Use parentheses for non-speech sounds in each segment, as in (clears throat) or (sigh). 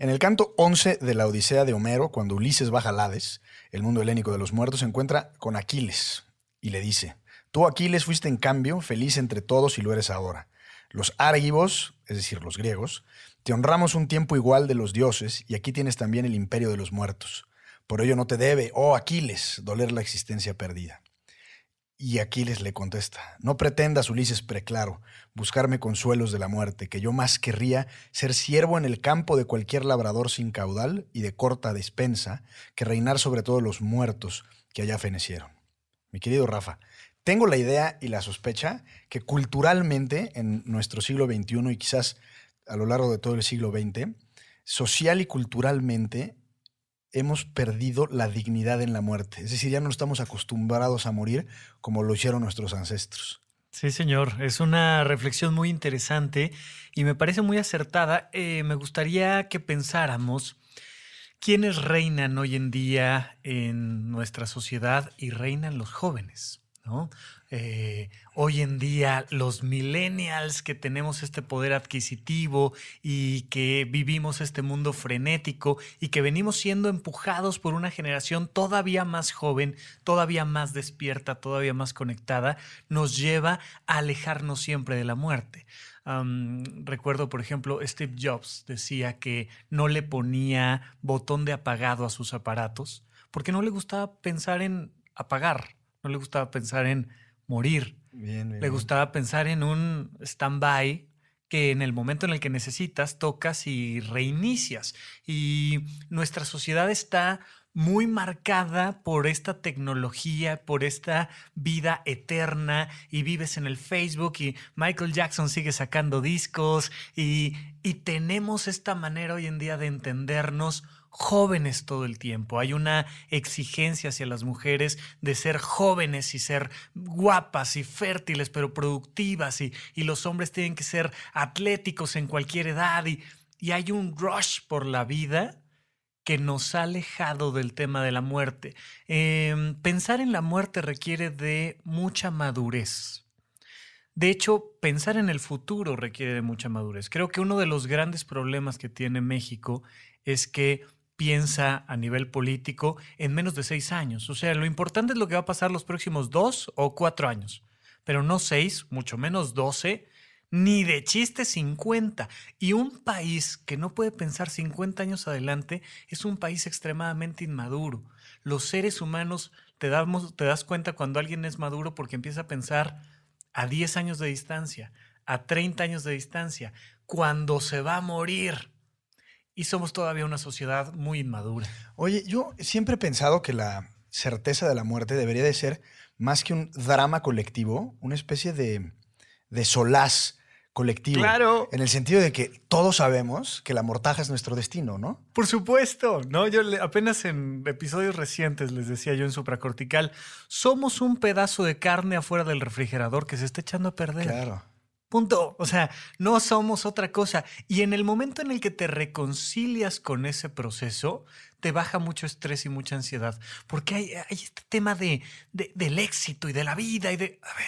En el canto 11 de la Odisea de Homero, cuando Ulises baja al Hades, el mundo helénico de los muertos, se encuentra con Aquiles y le dice, tú Aquiles fuiste en cambio feliz entre todos y lo eres ahora. Los árgivos, es decir, los griegos, te honramos un tiempo igual de los dioses y aquí tienes también el imperio de los muertos. Por ello no te debe, oh Aquiles, doler la existencia perdida. Y Aquiles le contesta, no pretendas, Ulises preclaro, buscarme consuelos de la muerte, que yo más querría ser siervo en el campo de cualquier labrador sin caudal y de corta despensa, que reinar sobre todos los muertos que allá fenecieron. Mi querido Rafa, tengo la idea y la sospecha que culturalmente en nuestro siglo XXI y quizás a lo largo de todo el siglo XX, social y culturalmente hemos perdido la dignidad en la muerte. Es decir, ya no estamos acostumbrados a morir como lo hicieron nuestros ancestros. Sí, señor. Es una reflexión muy interesante y me parece muy acertada. Eh, me gustaría que pensáramos quiénes reinan hoy en día en nuestra sociedad y reinan los jóvenes. ¿no? Eh, hoy en día los millennials que tenemos este poder adquisitivo y que vivimos este mundo frenético y que venimos siendo empujados por una generación todavía más joven, todavía más despierta, todavía más conectada, nos lleva a alejarnos siempre de la muerte. recuerdo, por ejemplo, Steve Jobs decía que no le ponía botón de apagado a sus aparatos porque no le gustaba pensar en apagar, no le gustaba pensar en morir. Le gustaba pensar en un stand-by que en el momento en el que necesitas tocas y reinicias. Y nuestra sociedad está muy marcada por esta tecnología, por esta vida eterna y vives en el Facebook y Michael Jackson sigue sacando discos y, y tenemos esta manera hoy en día de entendernos jóvenes todo el tiempo. Hay una exigencia hacia las mujeres de ser jóvenes y ser guapas y fértiles, pero productivas, y, los hombres tienen que ser atléticos en cualquier edad, y, hay un rush por la vida que nos ha alejado del tema de la muerte. Em, pensar en la muerte requiere de mucha madurez. De hecho, pensar en el futuro requiere de mucha madurez. Creo que uno de los grandes problemas que tiene México es que piensa a nivel político en menos de seis años. O sea, lo importante es lo que va a pasar los próximos dos o cuatro años, pero no seis, mucho menos doce, ni de chiste 50. Y un país que no puede pensar 50 años adelante es un país extremadamente inmaduro. Los seres humanos te, te das cuenta cuando alguien es maduro porque empieza a pensar a 10 años de distancia, a 30 años de distancia, cuando se va a morir y somos todavía una sociedad muy inmadura. Oye, yo siempre he pensado que la certeza de la muerte debería de ser más que un drama colectivo, una especie de, de solaz colectivo. Claro. En el sentido de que todos sabemos que la mortaja es nuestro destino, ¿no? Por supuesto, ¿no? Yo apenas en episodios recientes les decía yo en supracortical, somos un pedazo de carne afuera del refrigerador que se está echando a perder. Claro. Punto. O sea, no somos otra cosa. Y en el momento en el que te reconcilias con ese proceso, te baja mucho estrés y mucha ansiedad. Porque hay, este tema de, del éxito y de la vida y de... A ver,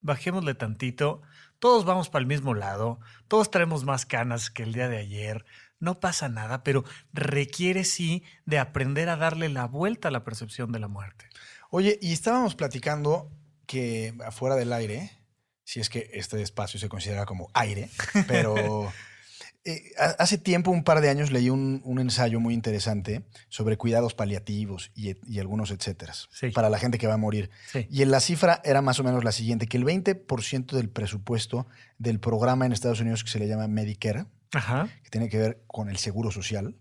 bajémosle tantito. Todos vamos para el mismo lado. Todos traemos más canas que el día de ayer. No pasa nada, pero requiere sí de aprender a darle la vuelta a la percepción de la muerte. Oye, y estábamos platicando que afuera del aire si es que este espacio se considera como aire, pero (laughs) eh, hace tiempo, un par de años, leí un, ensayo muy interesante sobre cuidados paliativos y, algunos etcétera para la gente que va a morir. Y en la cifra era más o menos la siguiente, que el 20% del presupuesto del programa en Estados Unidos que se le llama Medicare, que tiene que ver con el seguro social,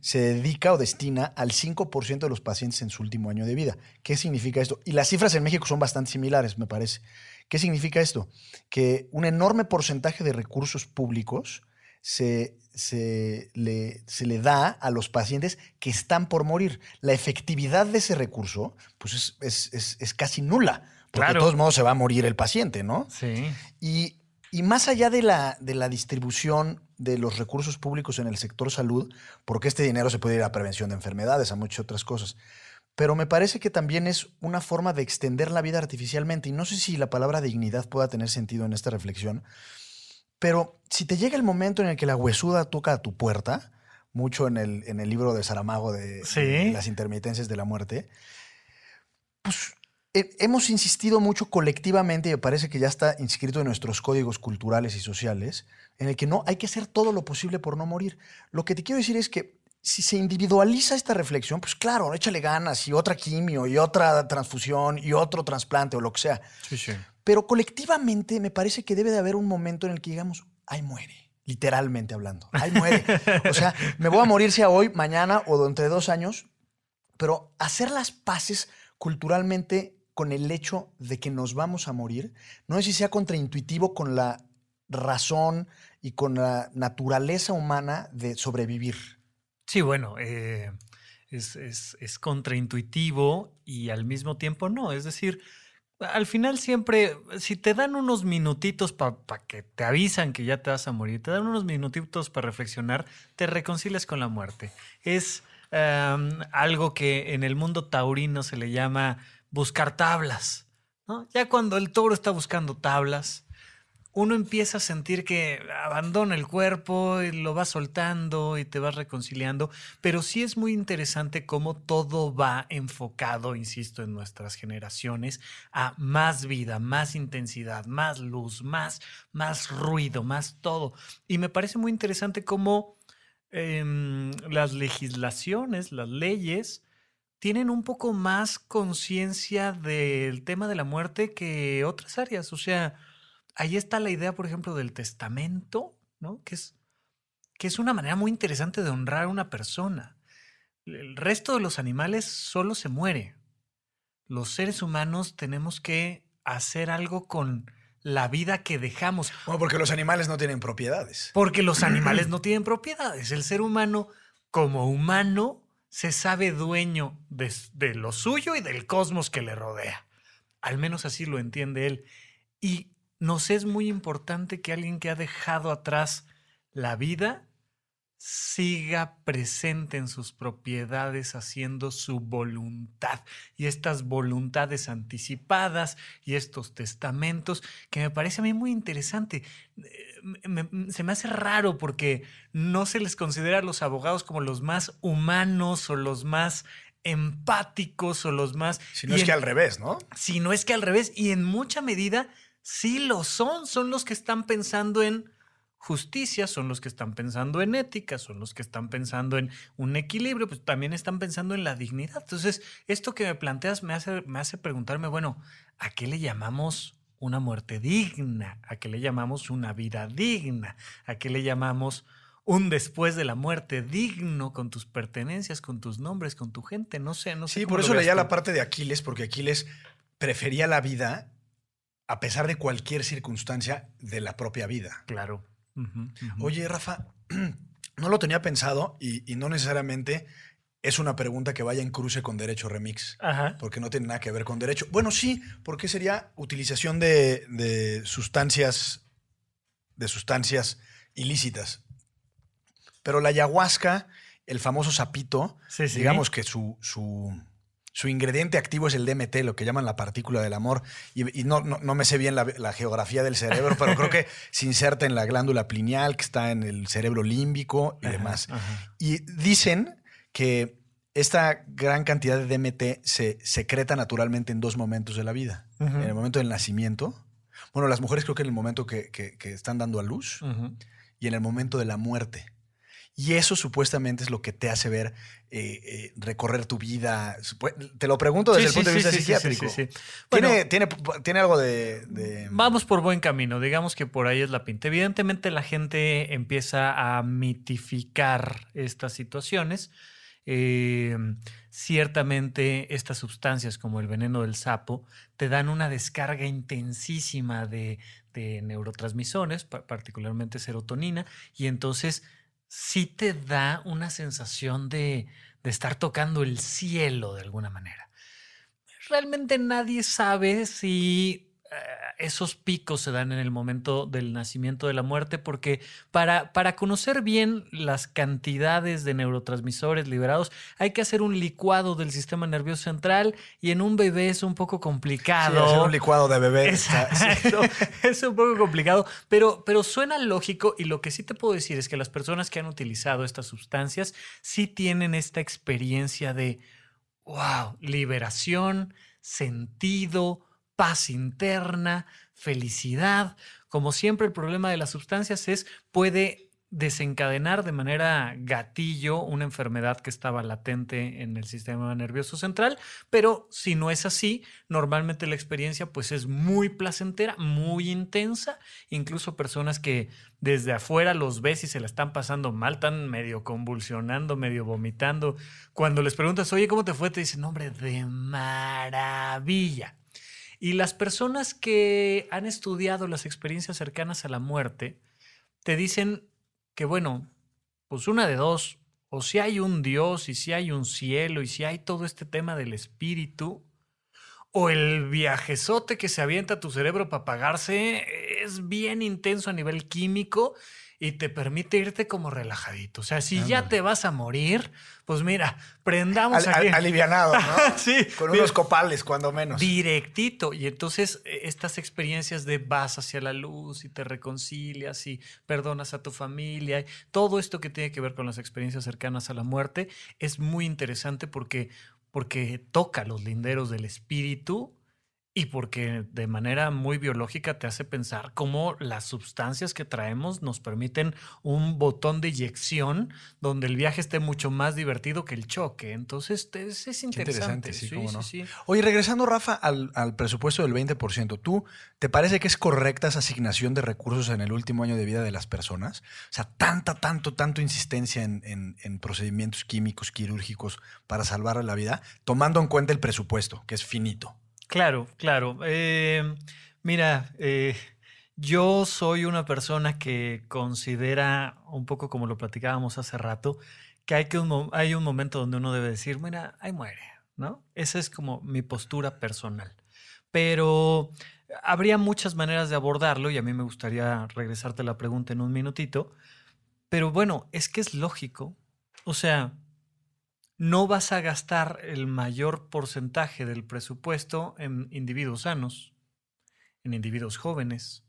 se dedica o destina al 5% de los pacientes en su último año de vida. ¿Qué significa esto? Y las cifras en México son bastante similares, me parece. ¿Qué significa esto? Que un enorme porcentaje de recursos públicos se, le, se, le, da a los pacientes que están por morir. La efectividad de ese recurso pues es, casi nula, porque de todos modos se va a morir el paciente, ¿no? Sí. Y, más allá de la, de la distribución de los recursos públicos en el sector salud, porque este dinero se puede ir a prevención de enfermedades, a muchas otras cosas pero me parece que también es una forma de extender la vida artificialmente. Y no sé si la palabra dignidad pueda tener sentido en esta reflexión, pero si te llega el momento en el que la huesuda toca a tu puerta, mucho en el, en el libro de Saramago de, Sí. de las intermitencias de la muerte, pues he- hemos insistido mucho colectivamente, y me parece que ya está inscrito en nuestros códigos culturales y sociales, en el que no hay que hacer todo lo posible por no morir. Lo que te quiero decir es que si se individualiza esta reflexión, pues claro, échale ganas y otra quimio y otra transfusión y otro trasplante o lo que sea. Sí, sí. Pero colectivamente me parece que debe de haber un momento en el que digamos, ay muere, literalmente hablando, ay muere. o sea, me voy a morir sea hoy, mañana o dentro de dos años, pero hacer las paces culturalmente con el hecho de que nos vamos a morir, no sé si sea contraintuitivo con la razón y con la naturaleza humana de sobrevivir. Sí, bueno, eh, es, es- es contraintuitivo y al mismo tiempo no. Es decir, al final siempre, si te dan unos minutitos para que te avisan que ya te vas a morir, te dan unos minutitos para reflexionar, te reconcilias con la muerte. Es em, algo que en el mundo taurino se le llama buscar tablas. Ya cuando el toro está buscando tablas, uno empieza a sentir que abandona el cuerpo y lo va soltando y te vas reconciliando, pero sí es muy interesante cómo todo va enfocado, insisto, en nuestras generaciones a más vida, más intensidad, más luz, más, más ruido, más todo. Y me parece muy interesante cómo em, las legislaciones, las leyes, tienen un poco más conciencia del tema de la muerte que otras áreas. O sea, ahí está la idea, por ejemplo, del testamento, ¿no? Que es, que es una manera muy interesante de honrar a una persona. El resto de los animales solo se muere. Los seres humanos tenemos que hacer algo con la vida que dejamos. Bueno, porque los animales no tienen propiedades. Porque los animales (clears throat) no tienen propiedades. El ser humano, como humano, se sabe dueño de, de lo suyo y del cosmos que le rodea. Al menos así lo entiende él. Y nos es muy importante que alguien que ha dejado atrás la vida siga presente en sus propiedades haciendo su voluntad. Y estas voluntades anticipadas y estos testamentos, que me parece a mí muy interesante. Eh, me- me- se me hace raro porque no se les considera a los abogados como los más humanos o los más empáticos o los más... Si no es que al revés, ¿no? si no es que al revés, y en mucha medida sí lo son, son los que están pensando en justicia, son los que están pensando en ética, son los que están pensando en un equilibrio, pues también están pensando en la dignidad. Entonces, esto que me planteas me hace, me hace preguntarme, bueno, ¿a qué le llamamos una muerte digna? ¿A qué le llamamos una vida digna? ¿A qué le llamamos un después de la muerte digno con tus pertenencias, con tus nombres, con tu gente? No sé, no sé. Sí, por eso leía la parte de Aquiles, porque Aquiles prefería la vida a pesar de cualquier circunstancia de la propia vida. Claro. Oye, Rafa, (clears throat) no lo tenía pensado y, y no necesariamente es una pregunta que vaya en cruce con Derecho Remix, Ajá. porque no tiene nada que ver con derecho. Bueno, sí, porque sería utilización de, de sustancias, de sustancias ilícitas. Pero la ayahuasca, el famoso sapito, Sí, sí. digamos que su, su, su ingrediente activo es el DMT, lo que llaman la partícula del amor. Y, y no, no, no me sé bien la, la geografía del cerebro, pero creo que (laughs) se inserta en la glándula pineal, que está en el cerebro límbico y Ajá, demás. ajá. Y dicen que esta gran cantidad de DMT se secreta naturalmente en dos momentos de la vida. En el momento del nacimiento. Bueno, las mujeres creo que en el momento que, que- que están dando a luz y en el momento de la muerte. Y eso supuestamente es lo que te hace ver eh, eh, recorrer tu vida. Te lo pregunto desde Sí, el sí, punto de vista sí, psiquiátrico. sí, sí. ¿Tiene, tiene, tiene algo de, de- vamos por buen camino. Digamos que por ahí es la pinta. Evidentemente la gente empieza a mitificar estas situaciones. Eh, ciertamente estas sustancias como el veneno del sapo te dan una descarga intensísima de, de neurotransmisores, pa- particularmente serotonina, y entonces sí te da una sensación de, de estar tocando el cielo de alguna manera. Realmente nadie sabe si esos picos se dan en el momento del nacimiento de la muerte, porque para, para conocer bien las cantidades de neurotransmisores liberados hay que hacer un licuado del sistema nervioso central y en un bebé es un poco complicado. hacer un licuado de bebé. Exacto. (laughs) es un poco complicado, pero, pero suena lógico y lo que sí te puedo decir es que las personas que han utilizado estas sustancias sí tienen esta experiencia de, wow, liberación, sentido, paz interna, felicidad. Como siempre, el problema de las sustancias es puede desencadenar de manera gatillo una enfermedad que estaba latente en el sistema nervioso central, pero si no es así, normalmente la experiencia pues es muy placentera, muy intensa, incluso personas que desde afuera los ves y se la están pasando mal, están medio convulsionando, medio vomitando, cuando les preguntas, oye, ¿cómo te fue? Te dicen, hombre, de maravilla. Y las personas que han estudiado las experiencias cercanas a la muerte te dicen que, bueno, pues una de dos, o si hay un Dios y si hay un cielo y si hay todo este tema del espíritu, o el viajezote que se avienta a tu cerebro para pagarse es bien intenso a nivel químico y te permite irte como relajadito. O sea, si ya te vas a morir, pues mira, prendamos aquí. alivianado, ¿no? (laughs) sí. Con unos copales, cuando menos. Directito. Y entonces e, estas experiencias de vas hacia la luz y te reconcilias y perdonas a tu familia, todo esto que tiene que ver con las experiencias cercanas a la muerte, es muy interesante porque, porque toca los linderos del espíritu y porque de manera muy biológica te hace pensar cómo las sustancias que traemos nos permiten un botón de eyección donde el viaje esté mucho más divertido que el choque. Entonces es, es interesante. sí, sí, Oye, regresando, Rafa, al, presupuesto del 20%, ¿tú te parece que es correcta esa asignación de recursos en el último año de vida de las personas? O sea, tanta, tanto, tanto insistencia en, en procedimientos químicos, quirúrgicos para salvar la vida, tomando en cuenta el presupuesto, que es finito. Claro, claro. Eh, mira, eh, yo soy una persona que considera, un poco como lo platicábamos hace rato, que hay, que un, hay un momento donde uno debe decir, mira, ahí muere, ¿no? Esa es como mi postura personal. Pero habría muchas maneras de abordarlo y a mí me gustaría regresarte la pregunta en un minutito. Pero bueno, es que es lógico. O sea, no vas a gastar el mayor porcentaje del presupuesto en individuos sanos, en individuos jóvenes.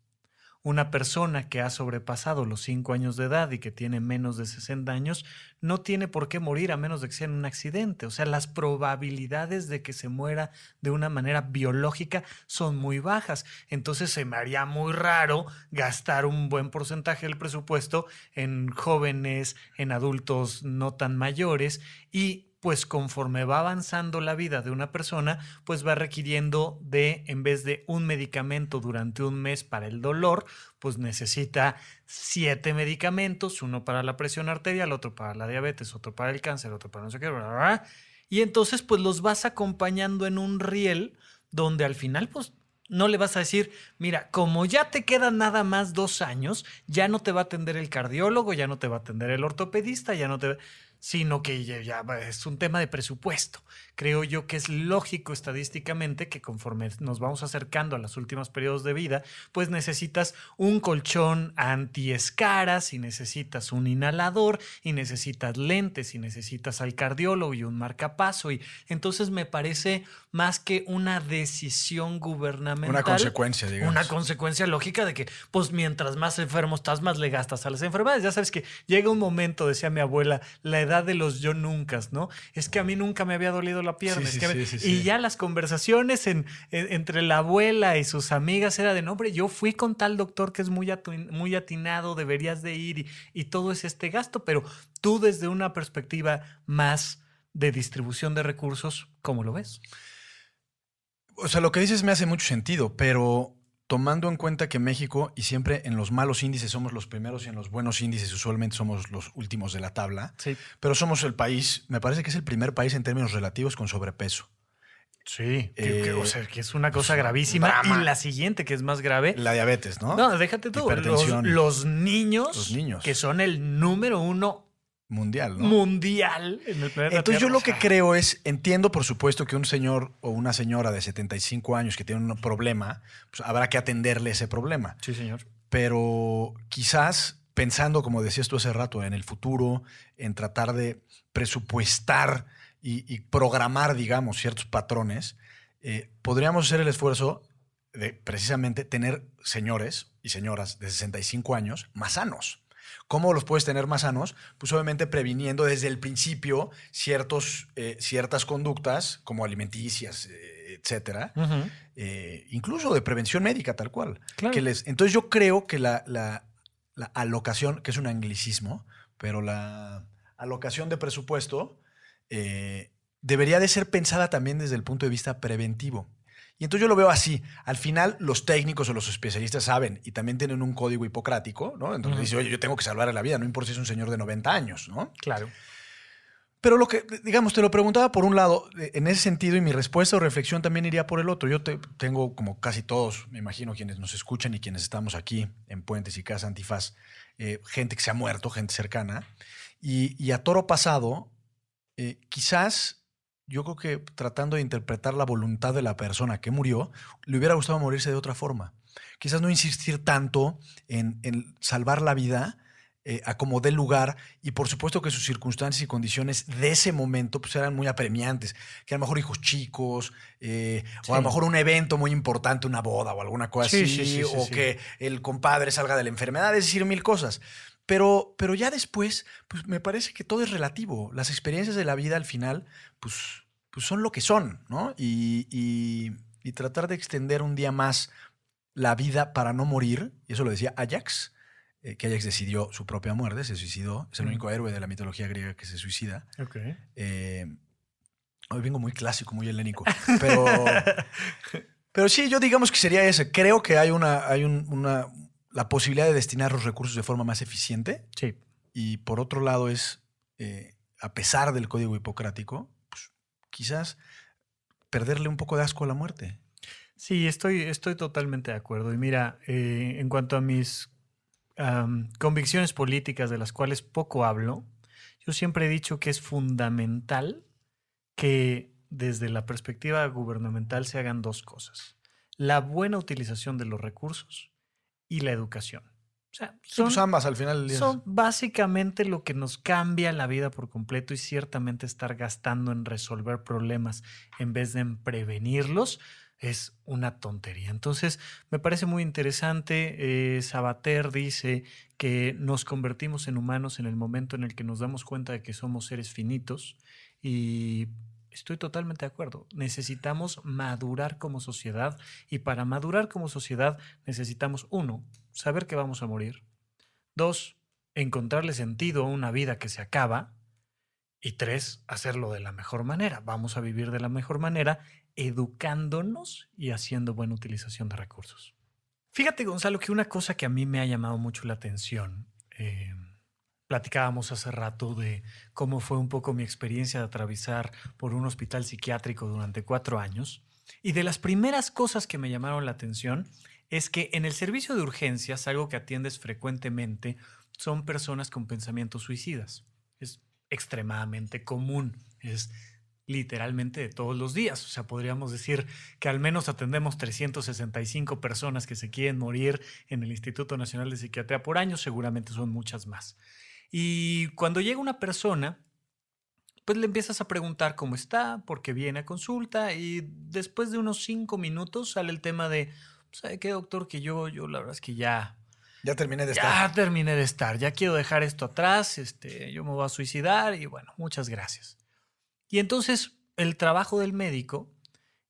Una persona que ha sobrepasado los 5 años de edad y que tiene menos de 60 años no tiene por qué morir a menos de que sea en un accidente. O sea, las probabilidades de que se muera de una manera biológica son muy bajas. Entonces se me haría muy raro gastar un buen porcentaje del presupuesto en jóvenes, en adultos no tan mayores y pues conforme va avanzando la vida de una persona, pues va requiriendo de, en vez de un medicamento durante un mes para el dolor, pues necesita siete medicamentos, uno para la presión arterial, otro para la diabetes, otro para el cáncer, otro para no sé qué, y entonces pues los vas acompañando en un riel donde al final pues no le vas a decir, mira, como ya te quedan nada más dos años, ya no te va a atender el cardiólogo, ya no te va a atender el ortopedista, ya no te sino que ya, es un tema de presupuesto. Creo yo que es lógico estadísticamente que conforme nos vamos acercando a los últimos periodos de vida, pues necesitas un colchón anti-escaras y necesitas un inhalador y necesitas lentes y necesitas al cardiólogo y un marcapaso. Y entonces me parece más que una decisión gubernamental. Una consecuencia, digamos. Una consecuencia lógica de que, pues mientras más enfermo estás, más le gastas a las enfermedades. Ya sabes que llega un momento, decía mi abuela, la edad de los yo nunca, ¿no? Es que a mí nunca me había dolido la pierna. y ya las conversaciones en, entre la abuela y sus amigas era de, no, hombre, yo fui con tal doctor que es muy, muy atinado, deberías de ir y, y todo es este gasto, pero tú desde una perspectiva más de distribución de recursos, ¿cómo lo ves? O sea, lo que dices me hace mucho sentido, pero tomando en cuenta que México, y siempre en los malos índices somos los primeros y en los buenos índices usualmente somos los últimos de la tabla, sí. pero somos el país, me parece que es el primer país en términos relativos con sobrepeso. Sí, que, eh, o sea, que es una cosa gravísima. Y la siguiente, que es más grave. La diabetes, ¿no? No, déjate tú. Los, los, niños, los niños. Que son el número uno mundial, ¿no? Mundial en el planeta Entonces yo lo que creo es, entiendo por supuesto que un señor o una señora de 75 años que tiene un problema, pues habrá que atenderle ese problema. Sí, señor. Pero quizás pensando, como decías tú hace rato, en el futuro, en tratar de presupuestar y, y programar, digamos, ciertos patrones, eh, podríamos hacer el esfuerzo de precisamente tener señores y señoras de 65 años más sanos. ¿Cómo los puedes tener más sanos? Pues obviamente previniendo desde el principio ciertos, eh, ciertas conductas como alimenticias, eh, etcétera, eh, incluso de prevención médica tal cual. Claro. Que les, entonces yo creo que la, la- la alocación, que es un anglicismo, pero la alocación de presupuesto eh, debería de ser pensada también desde el punto de vista preventivo. Y entonces yo lo veo así. Al final, los técnicos o los especialistas saben y también tienen un código hipocrático, ¿no? Entonces dice, oye, yo tengo que salvar la vida, no importa si es un señor de 90 años, ¿no? Claro. Pero lo que, digamos, te lo preguntaba por un lado, en ese sentido, y mi respuesta o reflexión también iría por el otro. Yo te- tengo, como casi todos, me imagino, quienes nos escuchan y quienes estamos aquí en Puentes y Casa Antifaz, eh, gente que se ha muerto, gente cercana. Y, y a toro pasado, eh, quizás yo creo que tratando de interpretar la voluntad de la persona que murió, le hubiera gustado morirse de otra forma. Quizás no insistir tanto en, en salvar la vida eh, a como dé lugar y por supuesto que sus circunstancias y condiciones de ese momento pues eran muy apremiantes, que a lo mejor hijos chicos eh, o a lo mejor un evento muy importante, una boda o alguna cosa Sí, así, sí, sí, sí, o que el compadre salga de la enfermedad, es decir, mil cosas. Pero, pero ya después, pues me parece que todo es relativo. Las experiencias de la vida al final, pues, pues son lo que son, ¿no? Y, y- y tratar de extender un día más la vida para no morir, y eso lo decía Ajax, eh, que Ajax decidió su propia muerte, se suicidó, es el Mm. único héroe de la mitología griega que se suicida. Ok. Eh, hoy vengo muy clásico, muy helénico, (laughs) pero, pero sí, yo digamos que sería ese. Creo que hay una, hay un- una, la posibilidad de destinar los recursos de forma más eficiente Sí. y por otro lado es, eh, a pesar del código hipocrático, pues, quizás perderle un poco de asco a la muerte. Sí, estoy, estoy totalmente de acuerdo. Y mira, eh, en cuanto a mis convicciones políticas de las cuales poco hablo, yo siempre he dicho que es fundamental que desde la perspectiva gubernamental se hagan dos cosas. La buena utilización de los recursos y la educación. O sea, pues son- ambas al final del día. son básicamente lo que nos cambia la vida por completo y ciertamente estar gastando en resolver problemas en vez de en prevenirlos es una tontería. Entonces, me parece muy interesante. eh, Sabater dice que nos convertimos en humanos en el momento en el que nos damos cuenta de que somos seres finitos y estoy totalmente de acuerdo. Necesitamos madurar como sociedad y para madurar como sociedad necesitamos, uno, saber que vamos a morir. Dos, encontrarle sentido a una vida que se acaba. Y tres, hacerlo de la mejor manera. Vamos a vivir de la mejor manera, educándonos y haciendo buena utilización de recursos. Fíjate, Gonzalo, que una cosa que a mí me ha llamado mucho la atención, eh, platicábamos hace rato de cómo fue un poco mi experiencia de atravesar por un hospital psiquiátrico durante cuatro años. Y de las primeras cosas que me llamaron la atención es que en el servicio de urgencias, algo que atiendes frecuentemente, son personas con pensamientos suicidas. Es extremadamente común, es literalmente de todos los días. O sea, podríamos decir que al menos atendemos 365 personas que se quieren morir en el Instituto Nacional de Psiquiatría por año, seguramente son muchas más. Y cuando llega una persona, pues le empiezas a preguntar cómo está, por qué viene a consulta y después de unos cinco minutos sale el tema de, ¿sabe qué, doctor? Que yo, yo la verdad es que ya, Ya terminé de ya estar. terminé de estar, ya quiero dejar esto atrás, este, yo me voy a suicidar y bueno, muchas gracias. Y entonces el trabajo del médico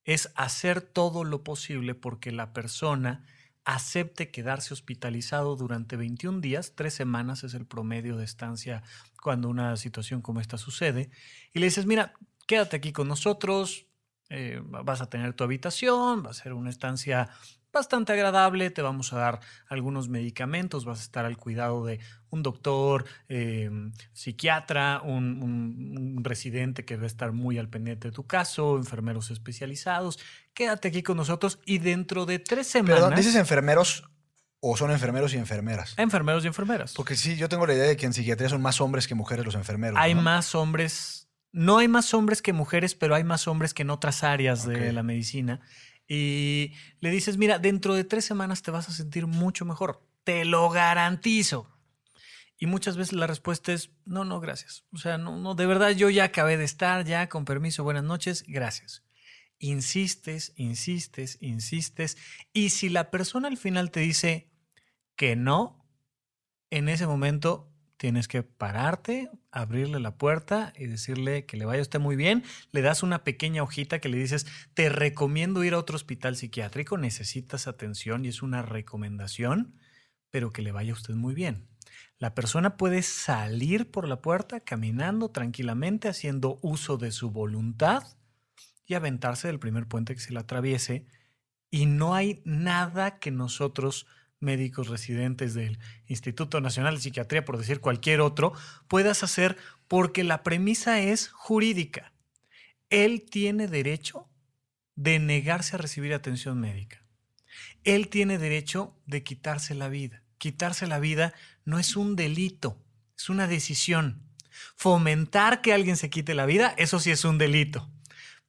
es hacer todo lo posible porque la persona acepte quedarse hospitalizado durante 21 días, tres semanas es el promedio de estancia cuando una situación como esta sucede, y le dices, mira, quédate aquí con nosotros, eh, vas a tener tu habitación, va a ser una estancia bastante agradable, te vamos a dar algunos medicamentos, vas a estar al cuidado de un doctor, eh, psiquiatra, un, un- un residente que va a estar muy al pendiente de tu caso, enfermeros especializados. Quédate aquí con nosotros y dentro de tres semanas... Perdón, dices enfermeros ¿O son enfermeros y enfermeras? Enfermeros y enfermeras. Porque sí, yo tengo la idea de que en psiquiatría son más hombres que mujeres los enfermeros. Hay ¿no? más hombres, no hay más hombres que mujeres, pero hay más hombres que en otras áreas de la medicina. Y le dices, mira, dentro de tres semanas te vas a sentir mucho mejor. Te lo garantizo. Y muchas veces la respuesta es, no, no, gracias. O sea, no, no, de verdad yo ya acabé de estar, ya, con permiso, buenas noches, gracias. Insistes, insistes, insistes. Y si la persona al final te dice que no, en ese momento tienes que pararte, abrirle la puerta y decirle que le vaya usted muy bien. Le das una pequeña hojita que le dices, te recomiendo ir a otro hospital psiquiátrico, necesitas atención y es una recomendación, pero que le vaya usted muy bien. La persona puede salir por la puerta caminando tranquilamente, haciendo uso de su voluntad y aventarse del primer puente que se le atraviese. Y no hay nada que nosotros, médicos residentes del Instituto Nacional de Psiquiatría, por decir cualquier otro, puedas hacer porque la premisa es jurídica. Él tiene derecho de negarse a recibir atención médica. Él tiene derecho de quitarse la vida. Quitarse la vida no es un delito, es una decisión. Fomentar que alguien se quite la vida, eso sí es un delito.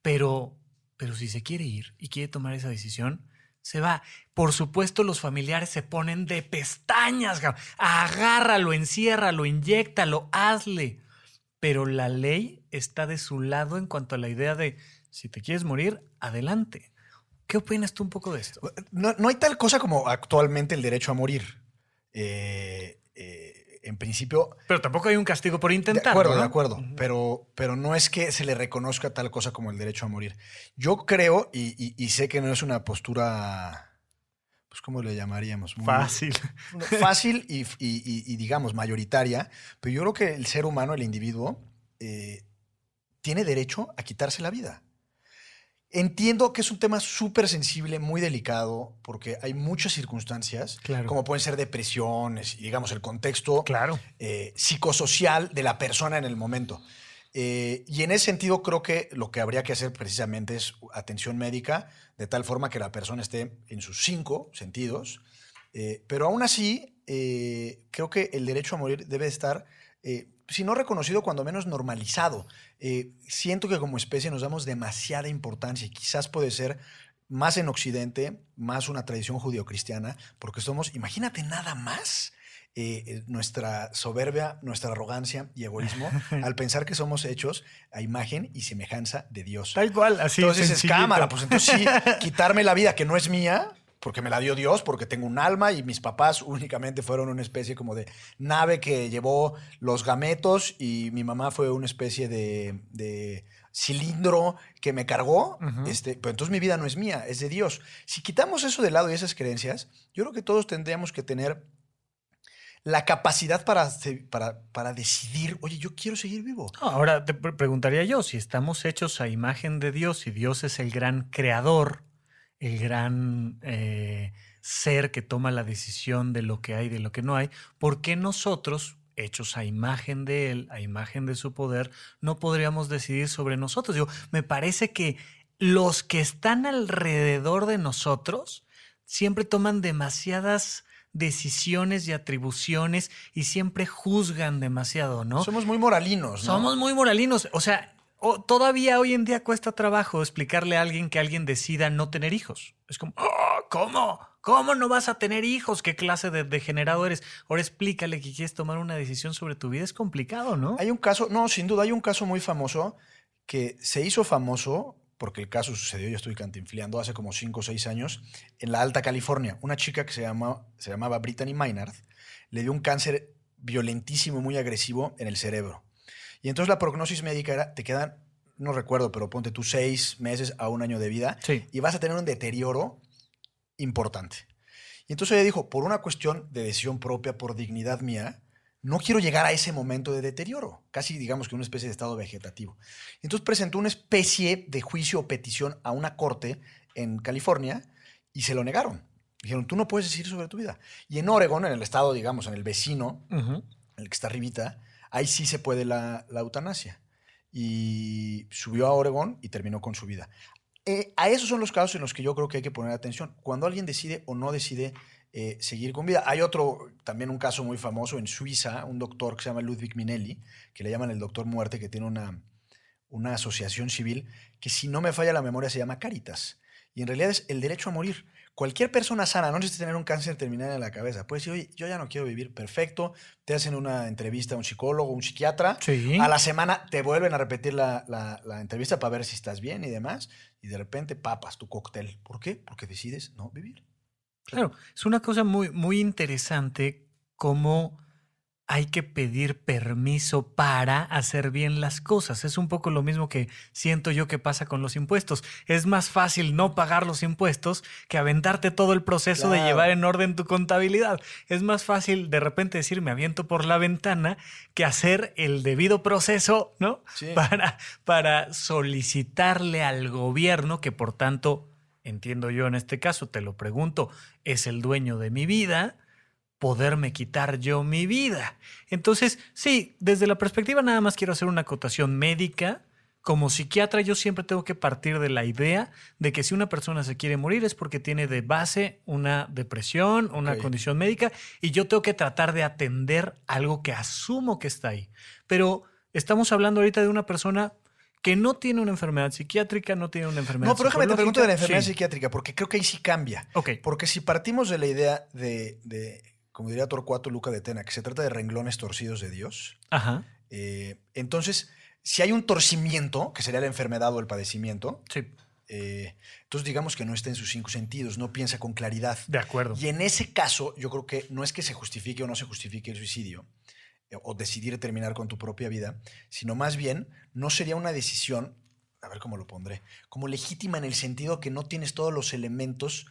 Pero, pero si se quiere ir y quiere tomar esa decisión, se va. Por supuesto, los familiares se ponen de pestañas. Agárralo, enciérralo, inyéctalo, hazle. Pero la ley está de su lado en cuanto a la idea de si te quieres morir, adelante. ¿Qué opinas tú un poco de esto? No, no hay tal cosa como actualmente el derecho a morir. Eh, eh, en principio, Pero tampoco hay un castigo por de intentar. acuerdo, de acuerdo, pero, pero no es que se le reconozca tal cosa como el derecho a morir. Yo creo, y, y- y sé que no es una postura, pues, ¿cómo le llamaríamos? Muy- Fácil. fácil y, y- y- y, digamos mayoritaria, pero yo creo que el ser humano, el individuo, eh, tiene derecho a quitarse la vida. Entiendo que es un tema súper sensible, muy delicado, porque hay muchas circunstancias, Claro. como pueden ser depresiones y, digamos, el contexto Claro. eh, psicosocial de la persona en el momento. Eh, y en ese sentido creo que lo que habría que hacer precisamente es atención médica, de tal forma que la persona esté en sus cinco sentidos. Eh, pero aún así, eh, creo que el derecho a morir debe estar, eh, si no reconocido, cuando menos normalizado. Eh, siento que como especie nos damos demasiada importancia y quizás puede ser más en Occidente, más una tradición judio-cristiana, porque somos, imagínate nada más, eh, eh, nuestra soberbia, nuestra arrogancia y egoísmo (laughs) al pensar que somos hechos a imagen y semejanza de Dios. Tal cual, así entonces es sencillito. cámara, pues entonces sí, (laughs) quitarme la vida que no es mía, porque me la dio Dios, porque tengo un alma y mis papás únicamente fueron una especie como de nave que llevó los gametos y mi mamá fue una especie de, de cilindro que me cargó, este, pero entonces mi vida no es mía, es de Dios. Si quitamos eso de lado y esas creencias, yo creo que todos tendríamos que tener la capacidad para, para, para decidir, oye, yo quiero seguir vivo. Ahora te pre- preguntaría yo, si estamos hechos a imagen de Dios y Dios es el gran creador, el gran eh, ser que toma la decisión de lo que hay y de lo que no hay, ¿por qué nosotros, hechos a imagen de Él, a imagen de su poder, no podríamos decidir sobre nosotros? Digo, me parece que los que están alrededor de nosotros siempre toman demasiadas decisiones y atribuciones y siempre juzgan demasiado, ¿no? Somos muy moralinos, ¿no? Somos muy moralinos. O sea, o- todavía hoy en día cuesta trabajo explicarle a alguien que alguien decida no tener hijos. Es como, "Oh, ¿cómo? ¿Cómo no vas a tener hijos? ¿Qué clase de degenerado eres? Ahora explícale que quieres tomar una decisión sobre tu vida. Es complicado, ¿no? Hay un caso, no, sin duda, hay un caso muy famoso que se hizo famoso, porque el caso sucedió, yo estoy cantinfleando, hace como 5 o 6 años, en la Alta California. Una chica que se, llama, se llamaba Brittany Maynard le dio un cáncer violentísimo, muy agresivo en el cerebro. Y entonces la prognosis médica era, te quedan, no recuerdo, pero ponte tú 6 meses a un año de vida Sí. y vas a tener un deterioro importante. Y entonces ella dijo, por una cuestión de decisión propia, por dignidad mía, no quiero llegar a ese momento de deterioro, casi digamos que una especie de estado vegetativo. Entonces presentó una especie de juicio o petición a una corte en California y se lo negaron. Dijeron, tú no puedes decir sobre tu vida. Y en Oregon, en el estado, digamos, en el vecino, el que está arribita, ahí sí se puede la, la eutanasia. Y subió a Oregón y terminó con su vida. Eh, a esos son los casos en los que yo creo que hay que poner atención. Cuando alguien decide o no decide eh, seguir con vida. Hay otro, también un caso muy famoso en Suiza, un doctor que se llama Ludwig Minelli, que le llaman el doctor muerte, que tiene una, una asociación civil que si no me falla la memoria se llama Caritas. Y en realidad es el derecho a morir. Cualquier persona sana, no necesita tener un cáncer terminal en la cabeza, puede decir, oye, yo ya no quiero vivir, perfecto, te hacen una entrevista a un psicólogo, un psiquiatra, Sí. a la semana te vuelven a repetir la, la- la entrevista para ver si estás bien y demás, y de repente papas tu cóctel. ¿Por qué? Porque decides no vivir. Claro, es una cosa muy, muy interesante cómo hay que pedir permiso para hacer bien las cosas. Es un poco lo mismo que siento yo que pasa con los impuestos. Es más fácil no pagar los impuestos que aventarte todo el proceso de llevar en orden tu contabilidad. Es más fácil de repente decir me aviento por la ventana que hacer el debido proceso, ¿no? Sí. Para, para solicitarle al gobierno que por tanto, entiendo yo en este caso, te lo pregunto, es el dueño de mi vida, poderme quitar yo mi vida. Entonces, sí, desde la perspectiva nada más quiero hacer una acotación médica. Como psiquiatra yo siempre tengo que partir de la idea de que si una persona se quiere morir es porque tiene de base una depresión, una condición médica y yo tengo que tratar de atender algo que asumo que está ahí. Pero estamos hablando ahorita de una persona que no tiene una enfermedad psiquiátrica, no tiene una enfermedad No, pero déjame te pregunto de la enfermedad Sí. psiquiátrica, porque creo que ahí sí cambia. Porque si partimos de la idea de, de, como diría Torcuato Luca de Tena, que se trata de renglones torcidos de Dios, Ajá. eh, entonces, si hay un torcimiento, que sería la enfermedad o el padecimiento, Sí, eh, entonces digamos que no está en sus cinco sentidos, no piensa con claridad. de acuerdo. Y en ese caso, yo creo que no es que se justifique o no se justifique el suicidio eh, o decidir terminar con tu propia vida, sino más bien no sería una decisión, a ver cómo lo pondré, como legítima en el sentido que no tienes todos los elementos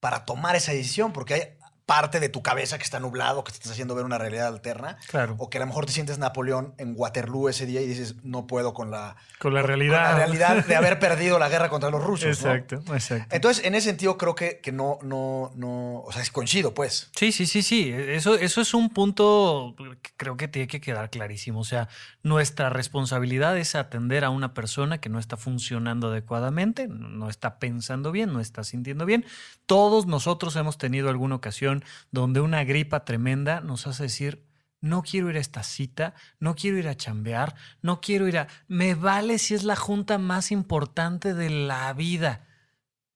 para tomar esa decisión, porque hay parte de tu cabeza que está nublado, que te estás haciendo ver una realidad alterna, Claro. o que a lo mejor te sientes Napoleón en Waterloo ese día y dices, no puedo con la, Con la con realidad. la realidad de haber (laughs) perdido la guerra contra los rusos. ¿no? Exacto, exacto. Entonces, en ese sentido, creo que, que no, no, no, o sea, es coincido, pues. Sí, sí, sí, sí. Eso, eso es un punto que creo que tiene que quedar clarísimo. O sea, nuestra responsabilidad es atender a una persona que no está funcionando adecuadamente, no está pensando bien, no está sintiendo bien. Todos nosotros hemos tenido alguna ocasión donde una gripa tremenda nos hace decir, no quiero ir a esta cita, no quiero ir a chambear, no quiero ir a... Me vale si es la junta más importante de la vida.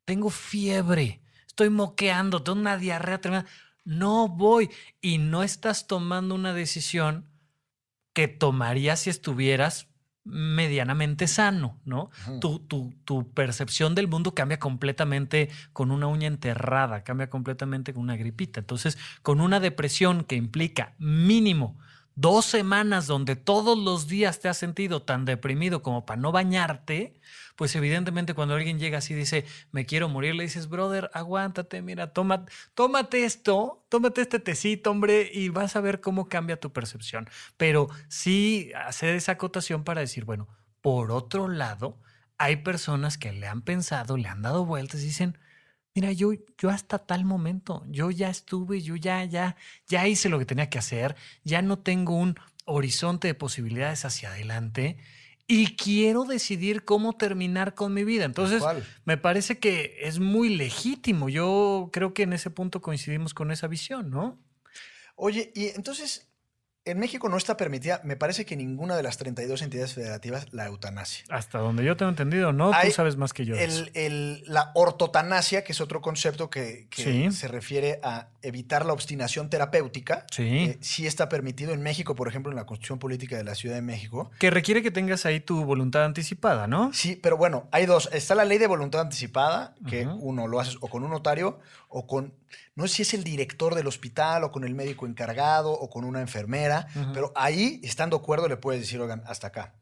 Tengo fiebre, estoy moqueando, tengo una diarrea tremenda. No voy. Y no estás tomando una decisión que tomarías si estuvieras medianamente sano, ¿no? Tu, tu- tu percepción del mundo cambia completamente con una uña enterrada, cambia completamente con una gripita. Entonces, con una depresión que implica mínimo dos semanas donde todos los días te has sentido tan deprimido como para no bañarte, pues evidentemente cuando alguien llega así y dice, me quiero morir, le dices, brother, aguántate, mira, toma, tómate esto, tómate este tecito, hombre, y vas a ver cómo cambia tu percepción. Pero sí hacer esa acotación para decir, bueno, por otro lado, hay personas que le han pensado, le han dado vueltas y dicen, mira, yo, yo hasta tal momento, yo ya estuve, yo ya, ya, ya hice lo que tenía que hacer, ya no tengo un horizonte de posibilidades hacia adelante y quiero decidir cómo terminar con mi vida. Entonces, me parece que es muy legítimo. Yo creo que en ese punto coincidimos con esa visión, ¿no? Oye, y entonces, en México no está permitida, me parece que ninguna de las 32 entidades federativas, la eutanasia. Hasta donde yo tengo entendido, ¿no? Hay Tú sabes más que yo. El, el- la ortotanasia, que es otro concepto que, que Sí. se refiere a evitar la obstinación terapéutica, Sí. eh, sí está permitido en México, por ejemplo, en la Constitución Política de la Ciudad de México. Que requiere que tengas ahí tu voluntad anticipada, ¿no? Sí, pero bueno, hay dos. Está la ley de voluntad anticipada, que uno lo haces o con un notario o con, no sé si es el director del hospital o con el médico encargado o con una enfermera, pero ahí, estando de acuerdo, le puedes decir, oigan, hasta acá.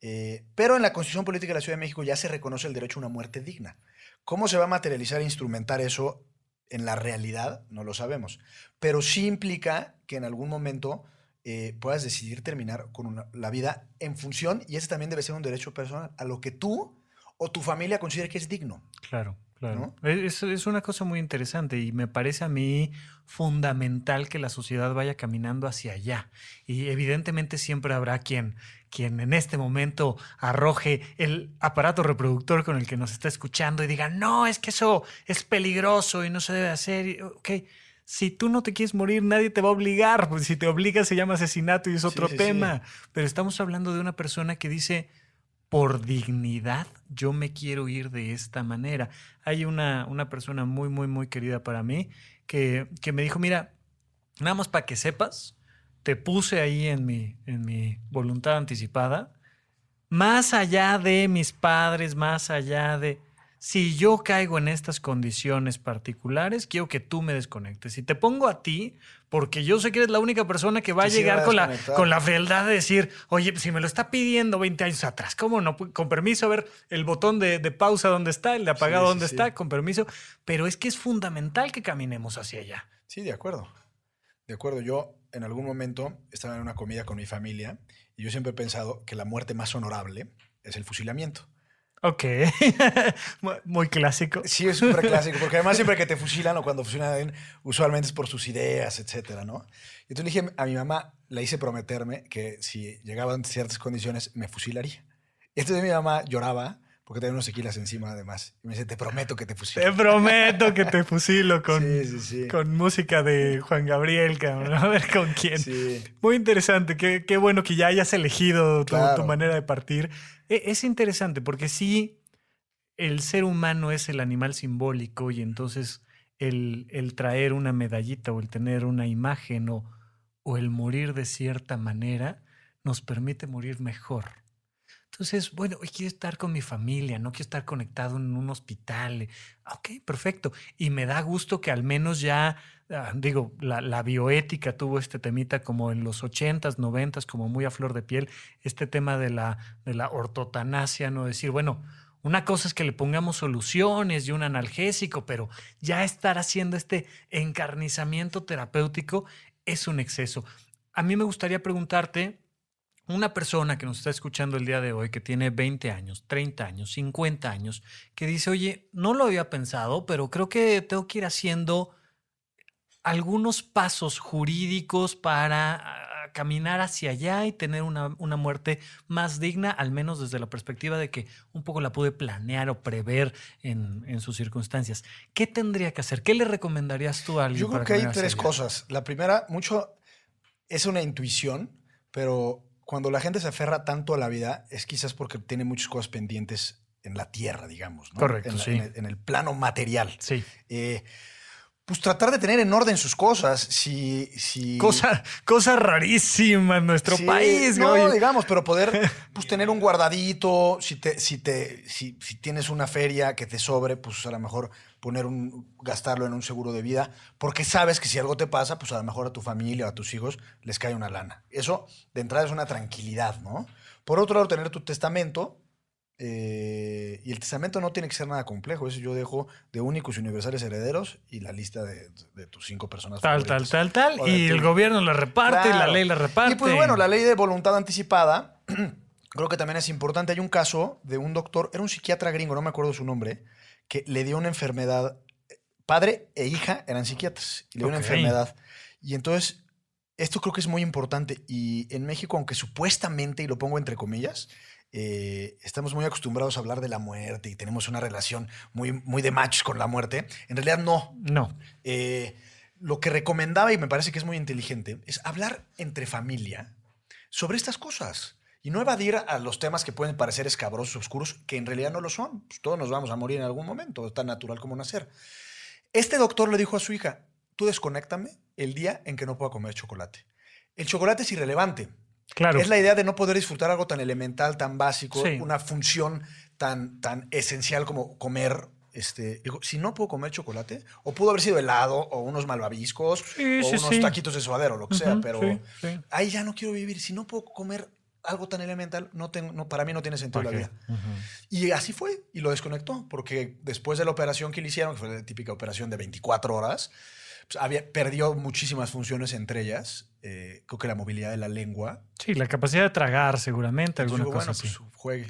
Eh, pero en la Constitución Política de la Ciudad de México ya se reconoce el derecho a una muerte digna. ¿Cómo se va a materializar e instrumentar eso en la realidad? No lo sabemos. Pero sí implica que en algún momento eh, puedas decidir terminar con una- la vida en función, y ese también debe ser un derecho personal, a lo que tú o tu familia considere que es digno. Claro, claro. Es, es una cosa muy interesante y me parece a mí fundamental que la sociedad vaya caminando hacia allá. Y evidentemente siempre habrá quien, quien en este momento arroje el aparato reproductor con el que nos está escuchando y diga, no, es que eso es peligroso y no se debe hacer. Y, Ok, si tú no te quieres morir, nadie te va a obligar. Pues si te obliga se llama asesinato y es otro sí, tema. Pero estamos hablando de una persona que dice, por dignidad, yo me quiero ir de esta manera. Hay una, una persona muy, muy, muy querida para mí que, que me dijo, mira, nada más para que sepas, te puse ahí en mi, en mi voluntad anticipada, más allá de mis padres, más allá de... Si yo caigo en estas condiciones particulares, quiero que tú me desconectes. Y te pongo a ti, porque yo sé que eres la única persona que va a sí llegar va a con, la, con la fealdad de decir, oye, si me lo está pidiendo 20 años atrás, ¿cómo no? Con permiso, a ver el botón de, de pausa dónde está, el de apagado Sí, sí. está, con permiso. Pero es que es fundamental que caminemos hacia allá. Sí, de acuerdo. De acuerdo. Yo en algún momento estaba en una comida con mi familia y yo siempre he pensado que la muerte más honorable es el fusilamiento. Ok. (laughs) Muy- clásico. Sí, es súper clásico, porque además siempre que te (laughs) fusilan o cuando fusilan usualmente es por sus ideas, etcétera, ¿no? Y entonces le dije a mi mamá, le hice prometerme que si llegaban ciertas condiciones, me fusilaría. Y entonces mi mamá lloraba porque tenía unos sequilas encima además. Y me dice, te prometo que te Te fusilo. prometo que te fusilo (laughs) con, Sí, sí, sí. con música de Juan Gabriel, cabrón. A ver con quién. Sí. Muy interesante. Qué, qué bueno que ya hayas elegido tu, Claro. tu manera de partir. E- Es interesante porque sí, el ser humano es el animal simbólico y entonces el, el traer una medallita o el tener una imagen o, o el morir de cierta manera nos permite morir mejor. Entonces, bueno, hoy quiero estar con mi familia, no quiero estar conectado en un hospital. eh, Ok, perfecto. Y me da gusto que al menos ya, ah, digo, la, la bioética tuvo este temita como en los 80s, 90s, como muy a flor de piel, este tema de la, de la ortotanasia, no decir, bueno, una cosa es que le pongamos soluciones y un analgésico, pero ya estar haciendo este encarnizamiento terapéutico es un exceso. A mí me gustaría preguntarte, una persona que nos está escuchando el día de hoy, que tiene 20 años, 30 años, 50 años, que dice, oye, no lo había pensado, pero creo que tengo que ir haciendo algunos pasos jurídicos para caminar hacia allá y tener una, una muerte más digna, al menos desde la perspectiva de que un poco la pude planear o prever en, en sus circunstancias. ¿Qué tendría que hacer? ¿Qué le recomendarías tú a alguien? Yo creo para que hay tres allá? cosas. La primera, mucho es una intuición, pero cuando la gente se aferra tanto a la vida es quizás porque tiene muchas cosas pendientes en la tierra, digamos. ¿no? Correcto, en, la- sí. en el, en el plano material. Sí. Eh, pues tratar de tener en orden sus cosas. Si, si, Cosa, cosa rarísima en nuestro Sí, país. No, digamos, pero poder (laughs) pues, tener un guardadito, si, te, si, te, si, si tienes una feria que te sobre, pues a lo mejor poner un, gastarlo en un seguro de vida, porque sabes que si algo te pasa, pues a lo mejor a tu familia o a tus hijos les cae una lana. Eso de entrada es una tranquilidad, ¿no? Por otro lado, tener tu testamento. Eh, y el testamento no tiene que ser nada complejo. Eso yo dejo de únicos y universales herederos y la lista de, de tus cinco personas. Tal, tal, favoritas. tal, tal. De Y el gobierno la reparte y la Claro. ley la reparte. Y pues bueno, la ley de voluntad anticipada, (clears throat) creo que también es importante. Hay un caso de un doctor, era un psiquiatra gringo, no me acuerdo su nombre, que le dio una enfermedad. Padre e hija eran psiquiatras y le dio una Ok. enfermedad. Y entonces, esto creo que es muy importante. Y en México, aunque supuestamente, y lo pongo entre comillas, eh, estamos muy acostumbrados a hablar de la muerte y tenemos una relación muy, muy de match con la muerte, en realidad no. No. Eh, lo que recomendaba, y me parece que es muy inteligente, es hablar entre familia sobre estas cosas. Y no evadir a los temas que pueden parecer escabrosos, oscuros, que en realidad no lo son. Pues todos nos vamos a morir en algún momento, es tan natural como nacer. Este doctor le dijo a su hija, tú desconéctame el día en que no pueda comer chocolate. El chocolate es irrelevante. Claro. Es la idea de no poder disfrutar algo tan elemental, tan básico, Sí. una función tan, tan esencial como comer. Este, digo, si no puedo comer chocolate, o pudo haber sido helado, o unos malvaviscos, Sí, o sí, unos taquitos de suadero, lo que sea, pero ahí ya no quiero vivir. Si no puedo comer algo tan elemental, no tengo, no, para mí no tiene sentido la vida. Y así fue, y lo desconectó, porque después de la operación que le hicieron, que fue la típica operación de 24 horas, pues había, perdió muchísimas funciones, entre ellas, eh, creo que la movilidad de la lengua. Sí, la capacidad de tragar, seguramente, Entonces alguna digo, cosa bueno, así. pues juegue.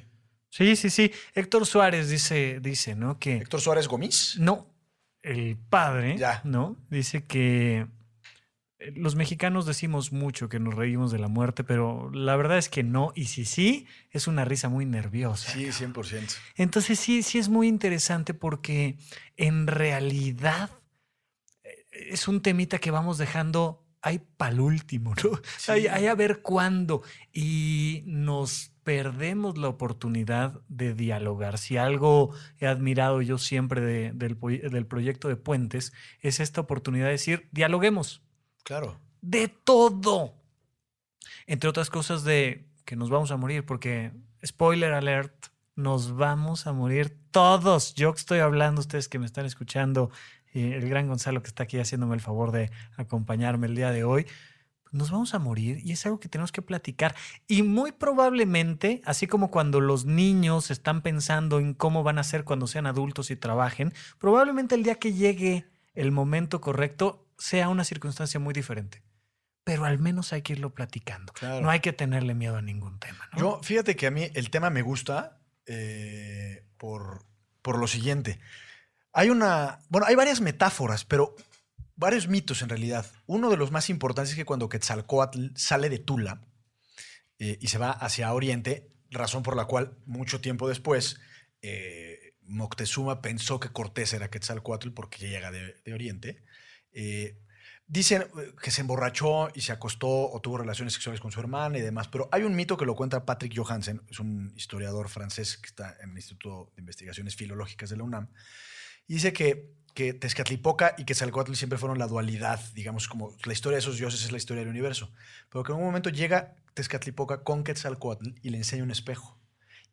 Sí, sí, sí. Héctor Suárez dice, dice, ¿no? Que Héctor Suárez Gomis. no, el padre, Ya. ¿no? Dice que eh, los mexicanos decimos mucho que nos reímos de la muerte, pero la verdad es que no. Y si sí, es una risa muy nerviosa. Sí, 100%. Entonces sí, sí es muy interesante porque en realidad es un temita que vamos dejando ahí para el último, ¿no? Ahí, a ver cuándo. Y nos perdemos la oportunidad de dialogar. Si algo he admirado yo siempre del, del proyecto de Puentes, es esta oportunidad de decir, dialoguemos. Claro. De todo. Entre otras cosas de que nos vamos a morir, porque, spoiler alert, nos vamos a morir todos. Yo estoy hablando, ustedes que me están escuchando, y el gran Gonzalo que está aquí haciéndome el favor de acompañarme el día de hoy, nos vamos a morir y es algo que tenemos que platicar. Y muy probablemente, así como cuando los niños están pensando en cómo van a ser cuando sean adultos y trabajen, probablemente el día que llegue el momento correcto sea una circunstancia muy diferente. Pero al menos hay que irlo platicando. No hay que tenerle miedo a ningún tema. Yo, fíjate que a mí el tema me gusta eh, por, por lo siguiente. Hay una, bueno, hay varias metáforas, pero varios mitos en realidad. Uno de los más importantes es que cuando Quetzalcoatl sale de Tula eh, y se va hacia Oriente, razón por la cual mucho tiempo después eh, Moctezuma pensó que Cortés era Quetzalcoatl porque llega de, Oriente. Eh, dicen que se emborrachó y se acostó o tuvo relaciones sexuales con su hermana y demás, pero hay un mito que lo cuenta Patrick Johansen, es un historiador francés que está en el Instituto de Investigaciones Filológicas de la UNAM, y dice que, que Tezcatlipoca y Quetzalcoatl siempre fueron la dualidad, digamos, como la historia de esos dioses es la historia del universo. Pero que en un momento llega Tezcatlipoca con Quetzalcoatl y le enseña un espejo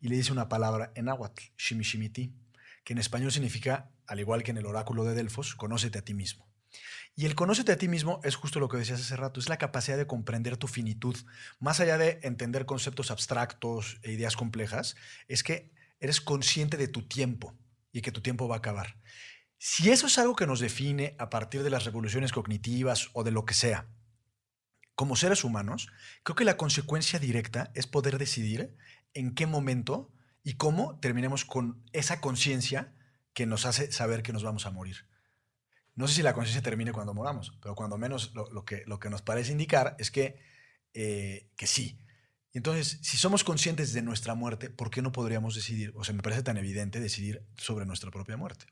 y le dice una palabra en náhuatl, shimishimiti, que en español significa, al igual que en el oráculo de Delfos, conócete a ti mismo. Y el conócete a ti mismo es justo lo que decías hace rato, es la capacidad de comprender tu finitud. Más allá de entender conceptos abstractos e ideas complejas, es que eres consciente de tu tiempo y que tu tiempo va a acabar. Si eso es algo que nos define a partir de las revoluciones cognitivas o de lo que sea, como seres humanos, creo que la consecuencia directa es poder decidir en qué momento y cómo terminemos con esa conciencia que nos hace saber que nos vamos a morir. No sé si la conciencia termine cuando moramos, pero cuando menos lo, que, lo que nos parece indicar es que, eh, que sí. Entonces, si somos conscientes de nuestra muerte, ¿por qué no podríamos decidir, o sea, me parece tan evidente decidir sobre nuestra propia muerte?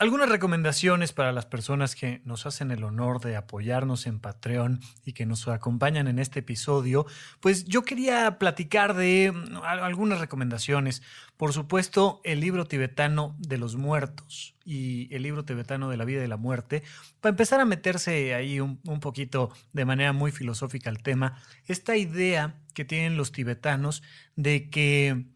Algunas recomendaciones para las personas que nos hacen el honor de apoyarnos en Patreon y que nos acompañan en este episodio, pues yo quería platicar de mm, algunas recomendaciones. Por supuesto, el libro tibetano de los muertos y el libro tibetano de la vida y la muerte, para empezar a meterse ahí un, un poquito de manera muy filosófica al tema, esta idea que tienen los tibetanos de que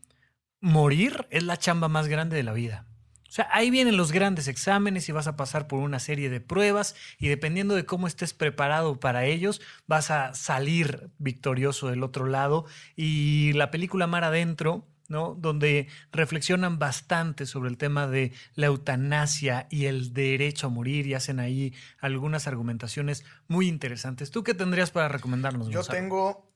morir es la chamba más grande de la vida. O sea, ahí vienen los grandes exámenes y vas a pasar por una serie de pruebas y dependiendo de cómo estés preparado para ellos, vas a salir victorioso del otro lado. Y la película Mar Adentro, ¿no? Donde reflexionan bastante sobre el tema de la eutanasia y el derecho a morir y hacen ahí algunas argumentaciones muy interesantes. ¿Tú qué tendrías para recomendarnos? Yo tengo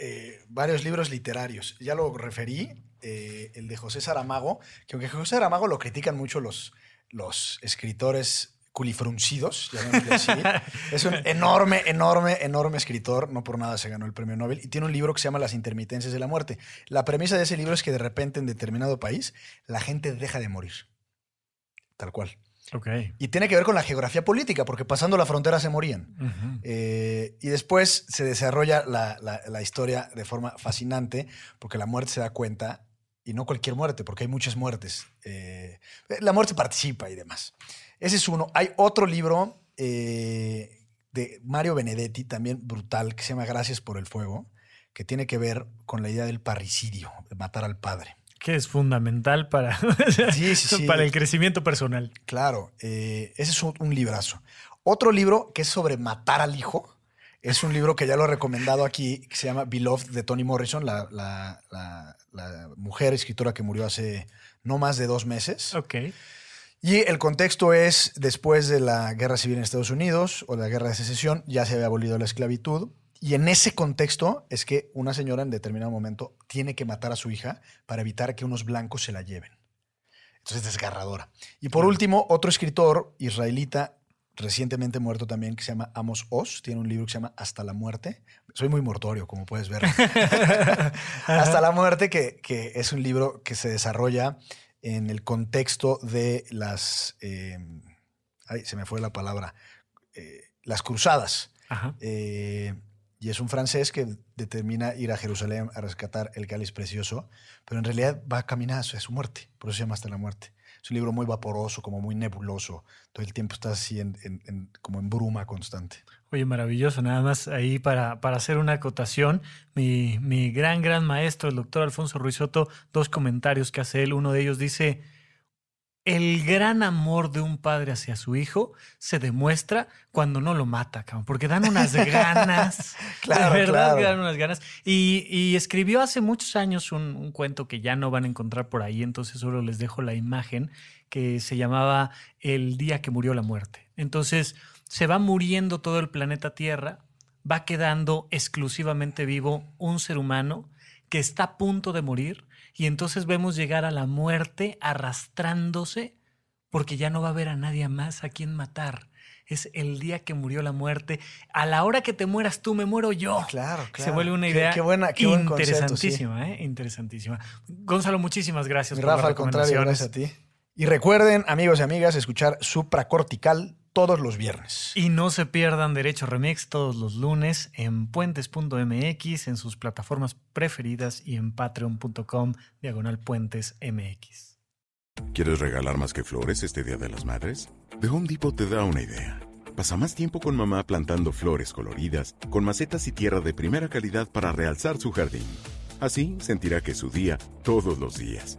eh, varios libros literarios. Ya lo referí, eh, el de José Saramago, que aunque José Saramago lo critican mucho los, los escritores culifruncidos, así. (laughs) es un enorme, enorme, enorme escritor, no por nada se ganó el premio Nobel, y tiene un libro que se llama Las intermitencias de la muerte. La premisa de ese libro es que de repente en determinado país la gente deja de morir. Tal cual. Y tiene que ver con la geografía política, porque pasando la frontera se morían. Eh, y después se desarrolla la, historia de forma fascinante, porque la muerte se da cuenta, y no cualquier muerte, porque hay muchas muertes. Eh, la muerte participa y demás. Ese es uno. Hay otro libro eh, de Mario Benedetti, también brutal, que se llama Gracias por el Fuego, que tiene que ver con la idea del parricidio, de matar al padre que es fundamental para, (laughs) para el crecimiento personal. Claro, eh, ese es un, librazo. Otro libro que es sobre matar al hijo. Es un libro que ya lo he recomendado aquí, que se llama Beloved de Toni Morrison, la, la, mujer escritora que murió hace no más de dos meses. Ok. Y el contexto es después de la guerra civil en Estados Unidos o la guerra de secesión, ya se había abolido la esclavitud y en ese contexto es que una señora en determinado momento tiene que matar a su hija para evitar que unos blancos se la lleven. Entonces es desgarradora. Y por último, otro escritor israelita recientemente muerto también que se llama Amos Oz, tiene un libro que se llama Hasta la muerte. Soy muy mortorio, como puedes ver. (laughs) Hasta la muerte, que, es un libro que se desarrolla en el contexto de las... Eh, ay, se me fue la palabra eh, las cruzadas. Ajá. Eh, y es un francés que determina ir a Jerusalén a rescatar el cáliz precioso, pero en realidad va a caminar hacia su muerte, por eso se llama Hasta la muerte. Es un libro muy vaporoso, como muy nebuloso. Todo el tiempo está así en, como en bruma constante. Oye, maravilloso. Nada más ahí para, para hacer una acotación, mi, mi gran, gran maestro, el doctor Alfonso Ruizotto, dos comentarios que hace él. Uno de ellos dice, el gran amor de un padre hacia su hijo se demuestra cuando no lo mata, cabrón, porque dan unas (laughs) ganas. Claro, de verdad claro. que dan unas ganas. Y, y escribió hace muchos años un, un cuento que ya no van a encontrar por ahí, entonces solo les dejo la imagen, que se llamaba El día que murió la muerte. Entonces se va muriendo todo el planeta Tierra, va quedando exclusivamente vivo un ser humano que está a punto de morir y entonces vemos llegar a la muerte arrastrándose porque ya no va a haber a nadie más a quien matar. Es el día que murió la muerte. A la hora que te mueras tú, me muero yo. Claro, Se vuelve una idea qué buena- qué buen concepto, sí. interesantísima, ¿eh? Interesantísima. Gonzalo, muchísimas gracias Mi por Rafa, las al contrario, gracias a ti. Y recuerden, amigos y amigas, escuchar Supracortical todos los viernes. Y no se pierdan Derecho Remix todos los lunes en puentes.mx, en sus plataformas preferidas y en patreon.com diagonal puentes mx. ¿Quieres regalar más que flores este Día de las Madres? The Home Depot te da una idea. Pasa más tiempo con mamá plantando flores coloridas, con macetas y tierra de primera calidad para realzar su jardín. Así sentirá que es su día todos los días.